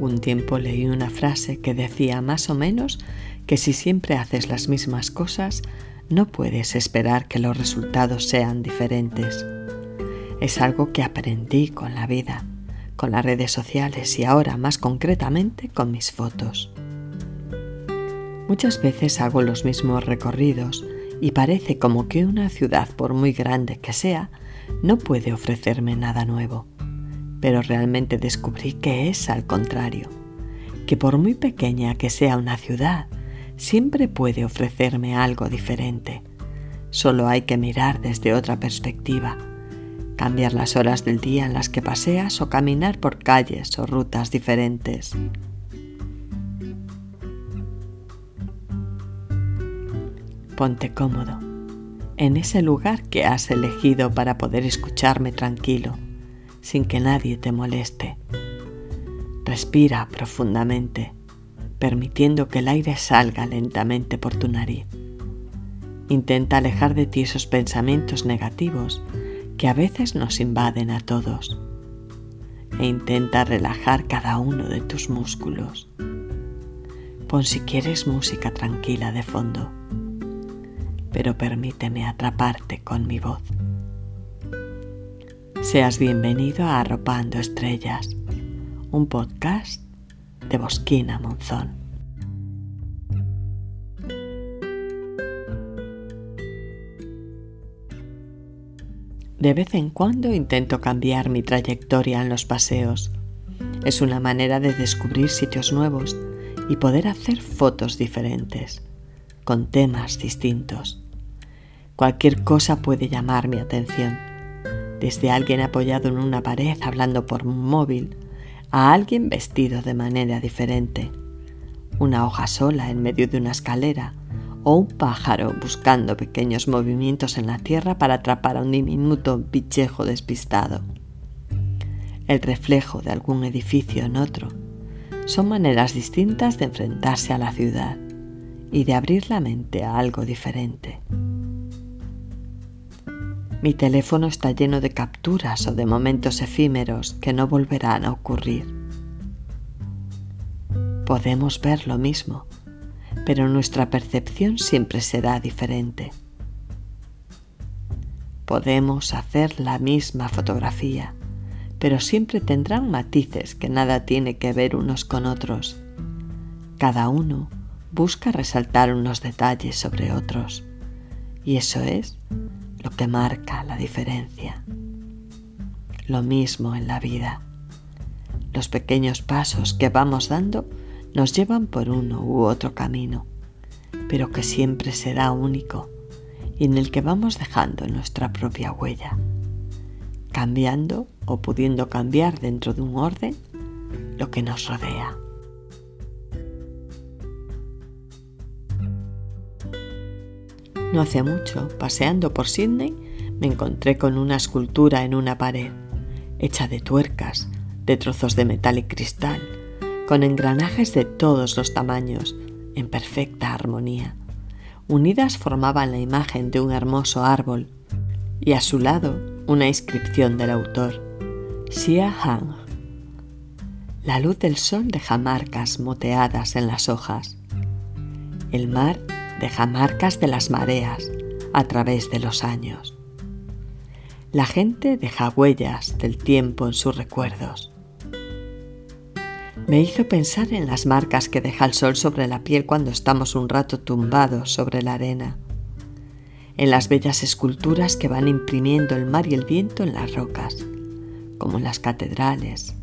algún tiempo leí una frase que decía más o menos que si siempre haces las mismas cosas, no puedes esperar que los resultados sean diferentes. Es algo que aprendí con la vida, con las redes sociales y ahora más concretamente con mis fotos. Muchas veces hago los mismos recorridos y parece como que una ciudad, por muy grande que sea, no puede ofrecerme nada nuevo. Pero realmente descubrí que es al contrario, que por muy pequeña que sea una ciudad, siempre puede ofrecerme algo diferente. Solo hay que mirar desde otra perspectiva, cambiar las horas del día en las que paseas o caminar por calles o rutas diferentes. Ponte cómodo en ese lugar que has elegido para poder escucharme tranquilo, sin que nadie te moleste. Respira profundamente permitiendo que el aire salga lentamente por tu nariz. Intenta alejar de ti esos pensamientos negativos que a veces nos invaden a todos e intenta relajar cada uno de tus músculos. Pon si quieres música tranquila de fondo, pero permíteme atraparte con mi voz. Seas bienvenido a Arropando Estrellas, un podcast de Bosquina Monzón. De vez en cuando intento cambiar mi trayectoria en los paseos. Es una manera de descubrir sitios nuevos y poder hacer fotos diferentes, con temas distintos. Cualquier cosa puede llamar mi atención, desde alguien apoyado en una pared hablando por un móvil, a alguien vestido de manera diferente, una hoja sola en medio de una escalera o un pájaro buscando pequeños movimientos en la tierra para atrapar a un diminuto bichejo despistado. El reflejo de algún edificio en otro son maneras distintas de enfrentarse a la ciudad y de abrir la mente a algo diferente. Mi teléfono está lleno de capturas o de momentos efímeros que no volverán a ocurrir. Podemos ver lo mismo, pero nuestra percepción siempre será diferente. Podemos hacer la misma fotografía, pero siempre tendrán matices que nada tiene que ver unos con otros. Cada uno busca resaltar unos detalles sobre otros, y eso es lo que marca la diferencia. Lo mismo en la vida. Los pequeños pasos que vamos dando nos llevan por uno u otro camino, pero que siempre será único y en el que vamos dejando nuestra propia huella, cambiando o pudiendo cambiar dentro de un orden lo que nos rodea. No hace mucho, paseando por Sydney, me encontré con una escultura en una pared, hecha de tuercas, de trozos de metal y cristal, con engranajes de todos los tamaños, en perfecta armonía. Unidas formaban la imagen de un hermoso árbol y a su lado una inscripción del autor, Xia Hang. La luz del sol deja marcas moteadas en las hojas. El mar deja marcas de las mareas a través de los años. La gente deja huellas del tiempo en sus recuerdos. Me hizo pensar en las marcas que deja el sol sobre la piel cuando estamos un rato tumbados sobre la arena, en las bellas esculturas que van imprimiendo el mar y el viento en las rocas, como en las catedrales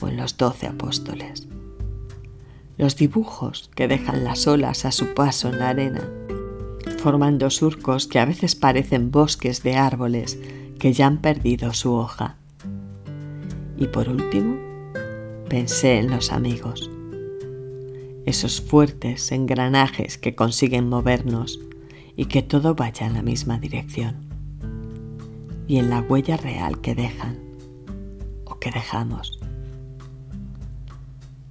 o en los doce apóstoles los dibujos que dejan las olas a su paso en la arena, formando surcos que a veces parecen bosques de árboles que ya han perdido su hoja. Y por último, pensé en los amigos, esos fuertes engranajes que consiguen movernos y que todo vaya en la misma dirección, y en la huella real que dejan o que dejamos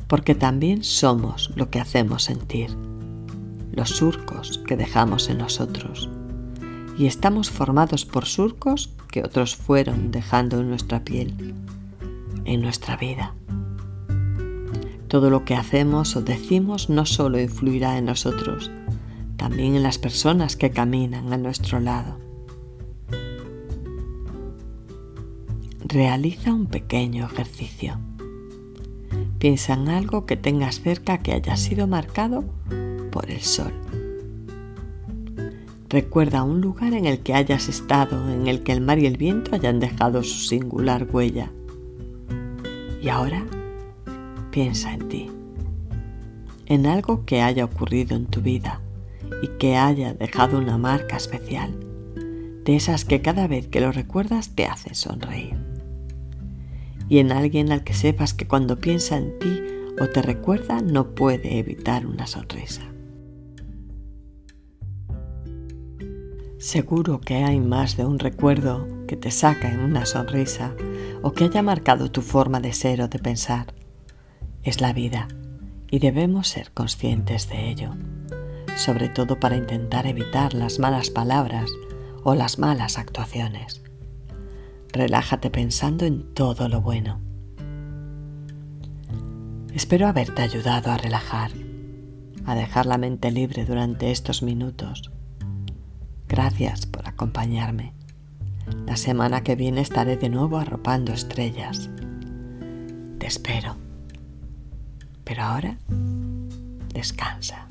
porque también somos lo que hacemos sentir, los surcos que dejamos en nosotros, y estamos formados por surcos que otros fueron dejando en nuestra piel, en nuestra vida. Todo lo que hacemos o decimos no solo influirá en nosotros, también en las personas que caminan a nuestro lado. Realiza un pequeño ejercicio. Piensa en algo que tengas cerca que haya sido marcado por el sol. Recuerda un lugar en el que hayas estado, en el que el mar y el viento hayan dejado su singular huella. Y ahora piensa en ti, en algo que haya ocurrido en tu vida y que haya dejado una marca especial, de esas que cada vez que lo recuerdas te hace sonreír. Y en alguien al que sepas que cuando piensa en ti o te recuerda no puede evitar una sonrisa. Seguro que hay más de un recuerdo que te saca en una sonrisa o que haya marcado tu forma de ser o de pensar. Es la vida y debemos ser conscientes de ello, sobre todo para intentar evitar las malas palabras o las malas actuaciones. Relájate pensando en todo lo bueno. Espero haberte ayudado a relajar, a dejar la mente libre durante estos minutos Gracias por acompañarme. La semana que viene estaré de nuevo arropando estrellas. Te espero. Pero ahora, descansa.